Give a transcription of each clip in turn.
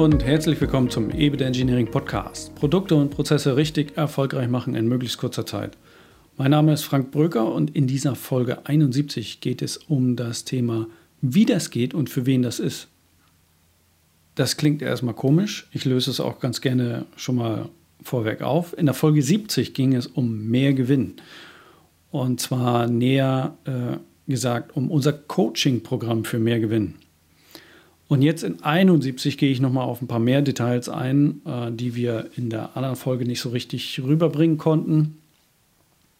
und herzlich willkommen zum EBIT Engineering Podcast. Produkte und Prozesse richtig erfolgreich machen in möglichst kurzer Zeit. Mein Name ist Frank Bröker und in dieser Folge 71 geht es um das Thema, wie das geht und für wen das ist. Das klingt erstmal komisch. Ich löse es auch ganz gerne schon mal vorweg auf. In der Folge 70 ging es um mehr Gewinn. Und zwar näher äh, gesagt um unser Coaching-Programm für mehr Gewinn. Und jetzt in 71 gehe ich nochmal auf ein paar mehr Details ein, äh, die wir in der anderen Folge nicht so richtig rüberbringen konnten.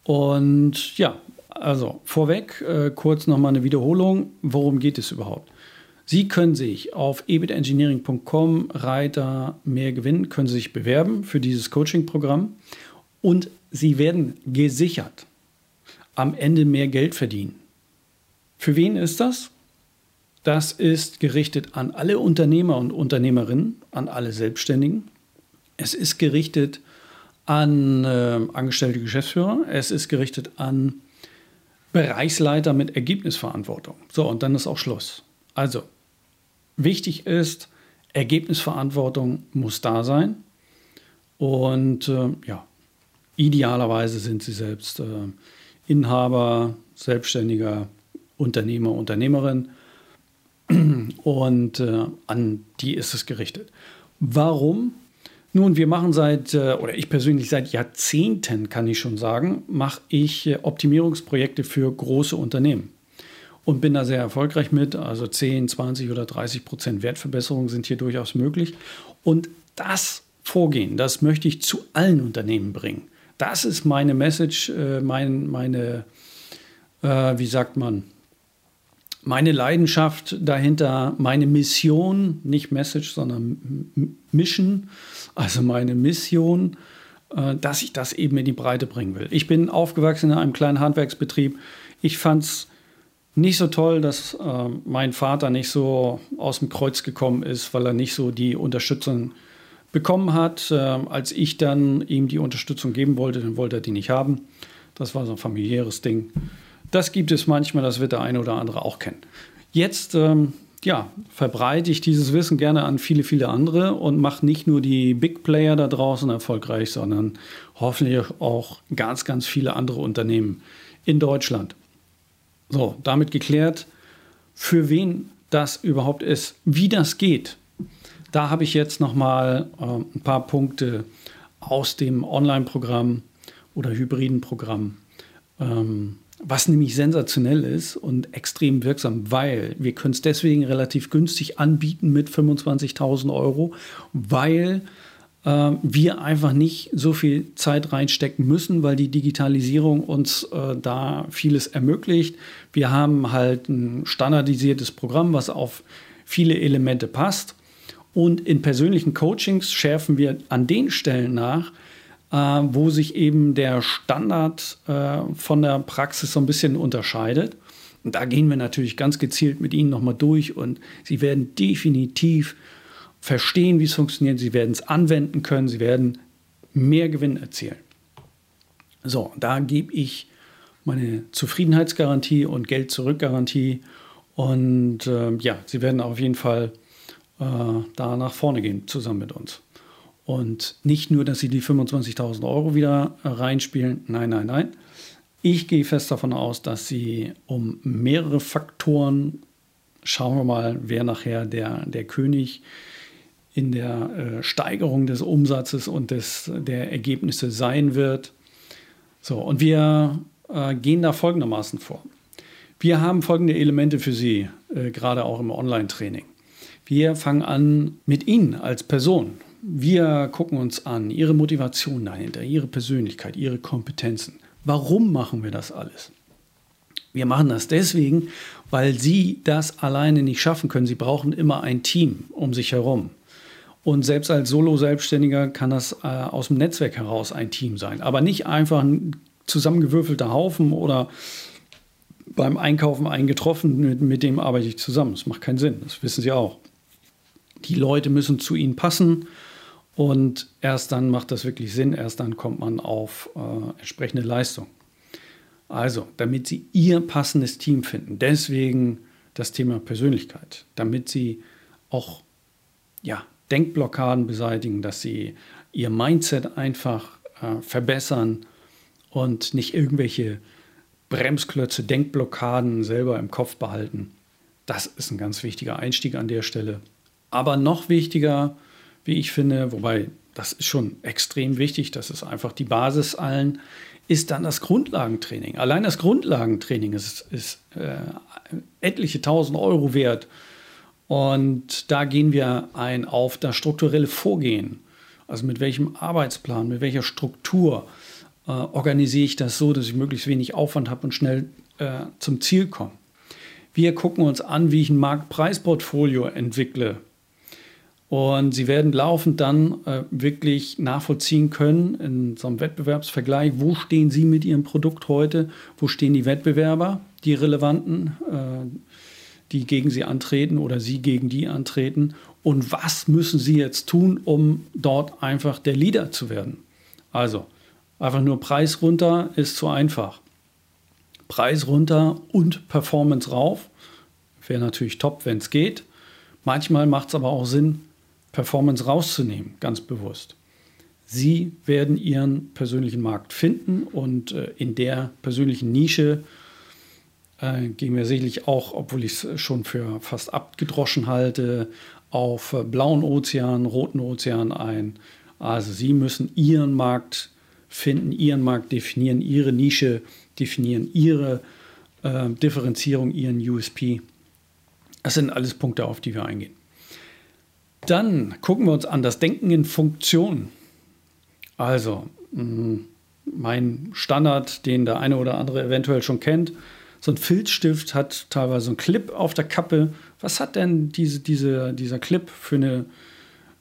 Und ja, also vorweg äh, kurz nochmal eine Wiederholung. Worum geht es überhaupt? Sie können sich auf ebitengineering.com Reiter mehr gewinnen, können Sie sich bewerben für dieses Coaching-Programm und Sie werden gesichert am Ende mehr Geld verdienen. Für wen ist das? Das ist gerichtet an alle Unternehmer und Unternehmerinnen, an alle Selbstständigen. Es ist gerichtet an äh, angestellte Geschäftsführer. Es ist gerichtet an Bereichsleiter mit Ergebnisverantwortung. So, und dann ist auch Schluss. Also, wichtig ist, Ergebnisverantwortung muss da sein. Und äh, ja, idealerweise sind Sie selbst äh, Inhaber, Selbstständiger, Unternehmer, Unternehmerin und äh, an die ist es gerichtet. Warum? Nun, wir machen seit, äh, oder ich persönlich seit Jahrzehnten, kann ich schon sagen, mache ich äh, Optimierungsprojekte für große Unternehmen und bin da sehr erfolgreich mit. Also 10, 20 oder 30 Prozent Wertverbesserung sind hier durchaus möglich. Und das Vorgehen, das möchte ich zu allen Unternehmen bringen. Das ist meine Message, äh, mein, meine, wie sagt man, meine Leidenschaft dahinter, meine Mission, nicht Message, sondern Mission, also meine Mission, äh, dass ich das eben in die Breite bringen will. Ich bin aufgewachsen in einem kleinen Handwerksbetrieb. Ich fand es nicht so toll, dass äh, mein Vater nicht so aus dem Kreuz gekommen ist, weil er nicht so die Unterstützung bekommen hat. Äh, als ich dann ihm die Unterstützung geben wollte, dann wollte er die nicht haben. Das war so ein familiäres Ding. Das gibt es manchmal, das wird der eine oder andere auch kennen. Jetzt ähm, ja, verbreite ich dieses Wissen gerne an viele, viele andere und mache nicht nur die Big Player da draußen erfolgreich, sondern hoffentlich auch ganz, ganz viele andere Unternehmen in Deutschland. So, damit geklärt, für wen das überhaupt ist, wie das geht. Da habe ich jetzt nochmal äh, ein paar Punkte aus dem Online-Programm oder hybriden Programm ähm, was nämlich sensationell ist und extrem wirksam, weil wir können es deswegen relativ günstig anbieten mit 25.000 Euro, weil äh, wir einfach nicht so viel Zeit reinstecken müssen, weil die Digitalisierung uns äh, da vieles ermöglicht. Wir haben halt ein standardisiertes Programm, was auf viele Elemente passt. Und in persönlichen Coachings schärfen wir an den Stellen nach, äh, wo sich eben der Standard äh, von der Praxis so ein bisschen unterscheidet. Und da gehen wir natürlich ganz gezielt mit Ihnen nochmal durch und Sie werden definitiv verstehen, wie es funktioniert. Sie werden es anwenden können. Sie werden mehr Gewinn erzielen. So, da gebe ich meine Zufriedenheitsgarantie und Geld-Zurück-Garantie. Und äh, ja, Sie werden auf jeden Fall äh, da nach vorne gehen zusammen mit uns. Und nicht nur, dass sie die 25.000 Euro wieder reinspielen. Nein, nein, nein. Ich gehe fest davon aus, dass sie um mehrere Faktoren, schauen wir mal, wer nachher der, der König in der äh, Steigerung des Umsatzes und des, der Ergebnisse sein wird. So, und wir äh, gehen da folgendermaßen vor. Wir haben folgende Elemente für Sie, äh, gerade auch im Online-Training. Wir fangen an mit Ihnen als Person. Wir gucken uns an, ihre Motivation dahinter, ihre Persönlichkeit, ihre Kompetenzen. Warum machen wir das alles? Wir machen das deswegen, weil sie das alleine nicht schaffen können. Sie brauchen immer ein Team um sich herum. Und selbst als Solo-Selbstständiger kann das äh, aus dem Netzwerk heraus ein Team sein. Aber nicht einfach ein zusammengewürfelter Haufen oder beim Einkaufen eingetroffen, mit, mit dem arbeite ich zusammen. Das macht keinen Sinn, das wissen Sie auch. Die Leute müssen zu Ihnen passen und erst dann macht das wirklich Sinn, erst dann kommt man auf äh, entsprechende Leistung. Also, damit Sie Ihr passendes Team finden, deswegen das Thema Persönlichkeit, damit Sie auch ja, Denkblockaden beseitigen, dass sie ihr Mindset einfach äh, verbessern und nicht irgendwelche Bremsklötze, Denkblockaden selber im Kopf behalten. Das ist ein ganz wichtiger Einstieg an der Stelle. Aber noch wichtiger, wie ich finde, wobei das ist schon extrem wichtig, das ist einfach die Basis allen, ist dann das Grundlagentraining. Allein das Grundlagentraining ist, ist äh, etliche tausend Euro wert. Und da gehen wir ein auf das strukturelle Vorgehen. Also mit welchem Arbeitsplan, mit welcher Struktur äh, organisiere ich das so, dass ich möglichst wenig Aufwand habe und schnell äh, zum Ziel komme. Wir gucken uns an, wie ich ein Marktpreisportfolio entwickle. Und Sie werden laufend dann äh, wirklich nachvollziehen können in so einem Wettbewerbsvergleich, wo stehen Sie mit Ihrem Produkt heute, wo stehen die Wettbewerber, die relevanten, äh, die gegen Sie antreten oder Sie gegen die antreten und was müssen Sie jetzt tun, um dort einfach der Leader zu werden. Also einfach nur Preis runter ist zu einfach. Preis runter und Performance rauf wäre natürlich top, wenn es geht. Manchmal macht es aber auch Sinn, Performance rauszunehmen, ganz bewusst. Sie werden Ihren persönlichen Markt finden und äh, in der persönlichen Nische äh, gehen wir sicherlich auch, obwohl ich es schon für fast abgedroschen halte, auf äh, blauen Ozean, roten Ozean ein. Also Sie müssen Ihren Markt finden, Ihren Markt definieren, Ihre Nische definieren, Ihre äh, Differenzierung, Ihren USP. Das sind alles Punkte, auf die wir eingehen. Dann gucken wir uns an das Denken in Funktion. Also mm, mein Standard, den der eine oder andere eventuell schon kennt. So ein Filzstift hat teilweise einen Clip auf der Kappe. Was hat denn diese, diese, dieser Clip für eine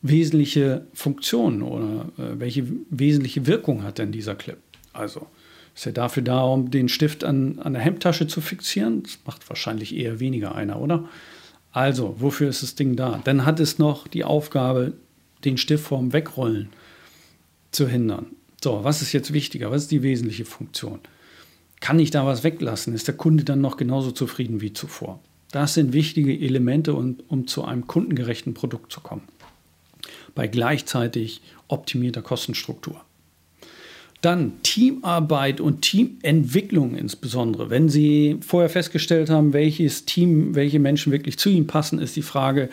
wesentliche Funktion oder äh, welche wesentliche Wirkung hat denn dieser Clip? Also ist er dafür da, um den Stift an, an der Hemdtasche zu fixieren? Das macht wahrscheinlich eher weniger einer, oder? Also, wofür ist das Ding da? Dann hat es noch die Aufgabe, den Stift vorm Wegrollen zu hindern. So, was ist jetzt wichtiger? Was ist die wesentliche Funktion? Kann ich da was weglassen? Ist der Kunde dann noch genauso zufrieden wie zuvor? Das sind wichtige Elemente, um, um zu einem kundengerechten Produkt zu kommen. Bei gleichzeitig optimierter Kostenstruktur. Dann Teamarbeit und Teamentwicklung insbesondere. Wenn Sie vorher festgestellt haben, welches Team, welche Menschen wirklich zu Ihnen passen, ist die Frage,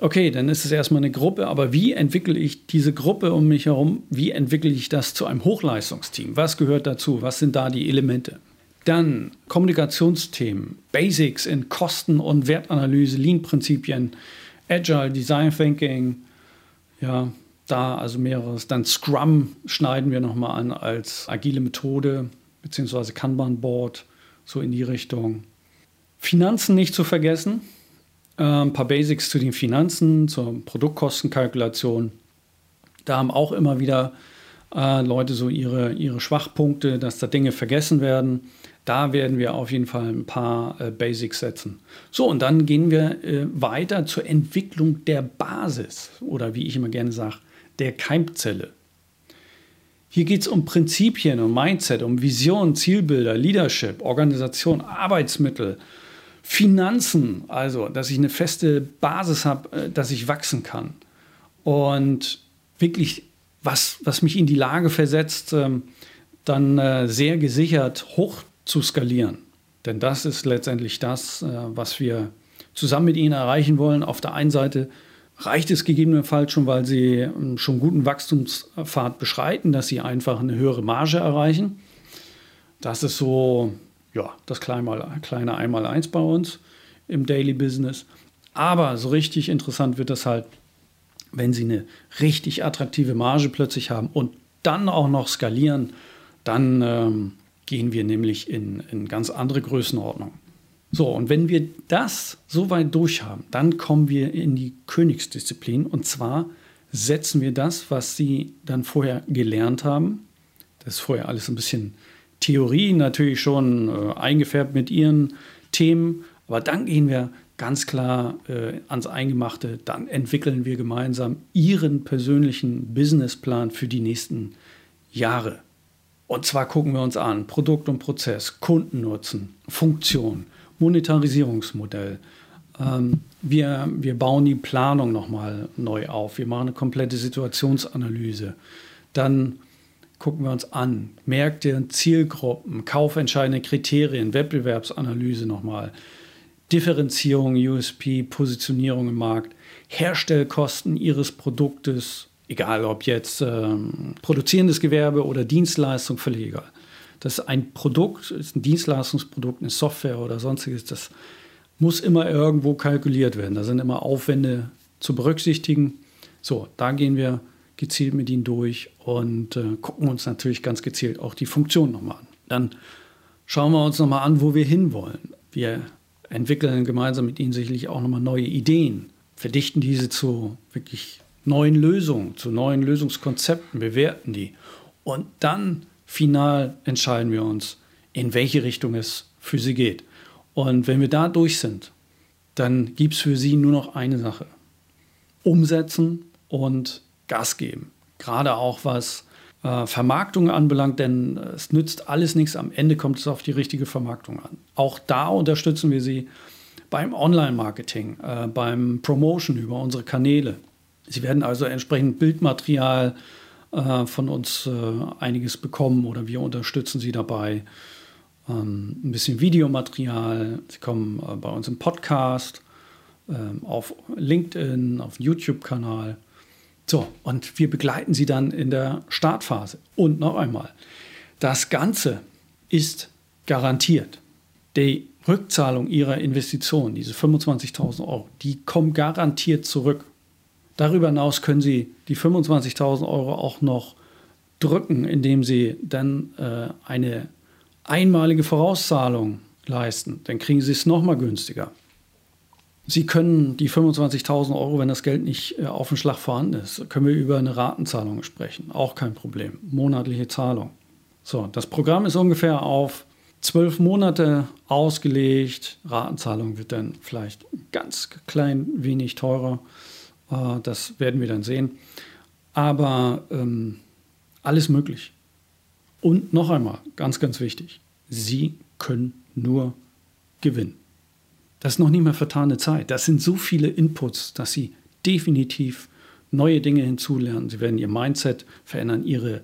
okay, dann ist es erstmal eine Gruppe, aber wie entwickle ich diese Gruppe um mich herum? Wie entwickle ich das zu einem Hochleistungsteam? Was gehört dazu? Was sind da die Elemente? Dann Kommunikationsthemen, Basics in Kosten- und Wertanalyse, Lean-Prinzipien, Agile Design Thinking, ja, da also mehreres. Dann Scrum schneiden wir nochmal an als agile Methode, beziehungsweise Kanban-Board, so in die Richtung. Finanzen nicht zu vergessen. Äh, ein paar Basics zu den Finanzen, zur Produktkostenkalkulation. Da haben auch immer wieder äh, Leute so ihre, ihre Schwachpunkte, dass da Dinge vergessen werden. Da werden wir auf jeden Fall ein paar äh, Basics setzen. So, und dann gehen wir äh, weiter zur Entwicklung der Basis oder wie ich immer gerne sage, der Keimzelle. Hier geht es um Prinzipien, um Mindset, um Vision, Zielbilder, Leadership, Organisation, Arbeitsmittel, Finanzen, also dass ich eine feste Basis habe, äh, dass ich wachsen kann. Und wirklich was, was mich in die Lage versetzt, ähm, dann äh, sehr gesichert hoch zu skalieren. Denn das ist letztendlich das, äh, was wir zusammen mit Ihnen erreichen wollen. Auf der einen Seite reicht es gegebenenfalls schon, weil sie schon guten Wachstumspfad beschreiten, dass sie einfach eine höhere Marge erreichen. Das ist so ja, das kleine, kleine Einmaleins bei uns im Daily Business. Aber so richtig interessant wird das halt, wenn sie eine richtig attraktive Marge plötzlich haben und dann auch noch skalieren, dann ähm, gehen wir nämlich in, in ganz andere Größenordnungen. So, und wenn wir das so weit durchhaben, dann kommen wir in die Königsdisziplin. Und zwar setzen wir das, was Sie dann vorher gelernt haben. Das ist vorher alles ein bisschen Theorie, natürlich schon äh, eingefärbt mit Ihren Themen. Aber dann gehen wir ganz klar äh, ans Eingemachte. Dann entwickeln wir gemeinsam Ihren persönlichen Businessplan für die nächsten Jahre. Und zwar gucken wir uns an Produkt und Prozess, Kundennutzen, Funktion, Monetarisierungsmodell, Ähm, wir, wir bauen die Planung nochmal neu auf. Wir machen eine komplette Situationsanalyse. Dann gucken wir uns an. Märkte, Zielgruppen, kaufentscheidende Kriterien, Wettbewerbsanalyse nochmal. Differenzierung, USP, Positionierung im Markt, Herstellkosten Ihres Produktes, egal ob jetzt ähm, produzierendes Gewerbe oder Dienstleistung, völlig egal. Das ist ein Produkt, ist ein Dienstleistungsprodukt, eine Software oder sonstiges, das muss immer irgendwo kalkuliert werden. Da sind immer Aufwände zu berücksichtigen. So, da gehen wir gezielt mit ihnen durch und äh, gucken uns natürlich ganz gezielt auch die Funktion nochmal an. Dann schauen wir uns nochmal an, wo wir hinwollen. Wir entwickeln gemeinsam mit ihnen sicherlich auch nochmal neue Ideen, verdichten diese zu wirklich neuen Lösungen, zu neuen Lösungskonzepten, bewerten die. Und dann final entscheiden wir uns, in welche Richtung es für sie geht. Und wenn wir da durch sind, dann gibt es für sie nur noch eine Sache. Umsetzen und Gas geben. Gerade auch was äh, Vermarktung anbelangt, denn es nützt alles nichts. Am Ende kommt es auf die richtige Vermarktung an. Auch da unterstützen wir sie beim Online-Marketing, äh, beim Promotion über unsere Kanäle. Sie werden also entsprechend Bildmaterial äh, von uns äh, einiges bekommen oder wir unterstützen sie dabei ähm, ein bisschen Videomaterial. Sie kommen äh, bei uns im Podcast, ähm, auf LinkedIn, auf YouTube-Kanal. So, und wir begleiten Sie dann in der Startphase. Und noch einmal, das Ganze ist garantiert. Die Rückzahlung Ihrer Investition, diese 25.000 Euro, die kommen garantiert zurück. Darüber hinaus können Sie die 25.000 Euro auch noch drücken, indem Sie dann äh, eine einmalige Vorauszahlung leisten, dann kriegen Sie es nochmal günstiger. Sie können die 25.000 Euro, wenn das Geld nicht äh, auf den Schlag vorhanden ist, können wir über eine Ratenzahlung sprechen. Auch kein Problem. Monatliche Zahlung. So, das Programm ist ungefähr auf zwölf Monate ausgelegt. Ratenzahlung wird dann vielleicht ganz klein wenig teurer. Äh, das werden wir dann sehen. Aber ähm, alles möglich. Und noch einmal, ganz, ganz wichtig, Sie können nur gewinnen. Das ist noch nicht mehr vertane Zeit. Das sind so viele Inputs, dass Sie definitiv neue Dinge hinzulernen. Sie werden Ihr Mindset verändern, Ihre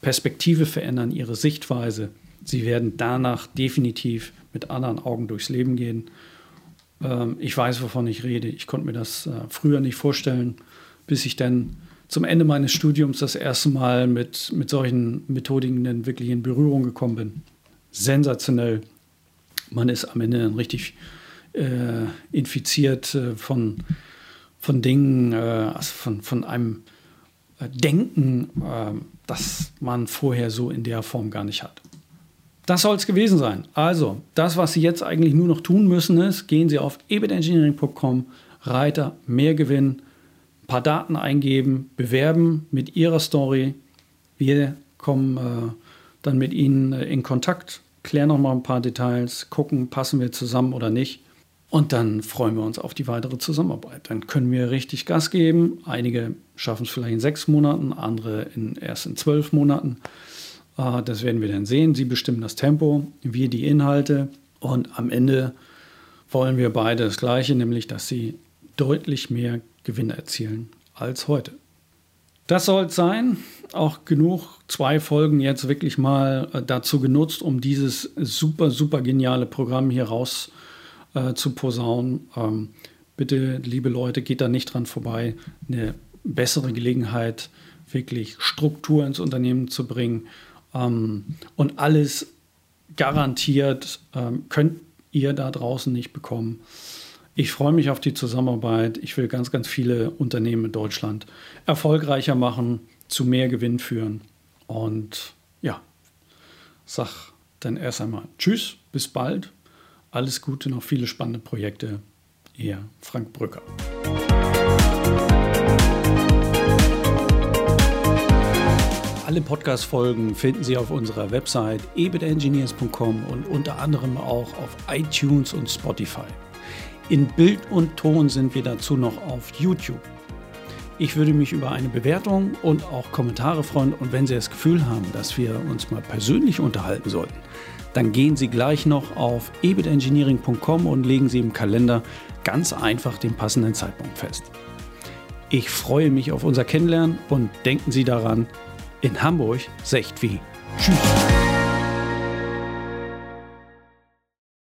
Perspektive verändern, Ihre Sichtweise. Sie werden danach definitiv mit anderen Augen durchs Leben gehen. Ähm, ich weiß, wovon ich rede. Ich konnte mir das äh, früher nicht vorstellen, bis ich dann zum Ende meines Studiums das erste Mal mit, mit solchen Methodiken dann wirklich in Berührung gekommen bin. Sensationell. Man ist am Ende dann richtig äh, infiziert äh, von, von Dingen, äh, also von, von einem äh, Denken, äh, das man vorher so in der Form gar nicht hat. Das soll es gewesen sein. Also, das, was Sie jetzt eigentlich nur noch tun müssen, ist, gehen Sie auf ebitengineering.com, Reiter, mehr Gewinn, paar Daten eingeben, bewerben mit Ihrer Story. Wir kommen äh, dann mit Ihnen äh, in Kontakt, klären noch mal ein paar Details, gucken, passen wir zusammen oder nicht. Und dann freuen wir uns auf die weitere Zusammenarbeit. Dann können wir richtig Gas geben. Einige schaffen es vielleicht in sechs Monaten, andere in, erst in zwölf Monaten. Äh, das werden wir dann sehen. Sie bestimmen das Tempo, wir die Inhalte. Und am Ende wollen wir beide das Gleiche, nämlich dass Sie deutlich mehr Gewinne erzielen als heute. Das soll es sein. Auch genug, zwei Folgen jetzt wirklich mal äh, dazu genutzt, um dieses super, super geniale Programm hier raus äh, zu posaunen. Ähm, bitte, liebe Leute, geht da nicht dran vorbei. Eine bessere Gelegenheit, wirklich Struktur ins Unternehmen zu bringen. Ähm, und alles garantiert ähm, könnt ihr da draußen nicht bekommen. Ich freue mich auf die Zusammenarbeit. Ich will ganz, ganz viele Unternehmen in Deutschland erfolgreicher machen, zu mehr Gewinn führen. Und ja, sag dann erst einmal Tschüss, bis bald. Alles Gute, noch viele spannende Projekte. Ihr Frank Brücker. Alle Podcast-Folgen finden Sie auf unserer Website ebitengineers.com und unter anderem auch auf iTunes und Spotify. In Bild und Ton sind wir dazu noch auf YouTube. Ich würde mich über eine Bewertung und auch Kommentare freuen. Und wenn Sie das Gefühl haben, dass wir uns mal persönlich unterhalten sollten, dann gehen Sie gleich noch auf ebitengineering.com und legen Sie im Kalender ganz einfach den passenden Zeitpunkt fest. Ich freue mich auf unser Kennenlernen und denken Sie daran, in Hamburg secht wie. Tschüss.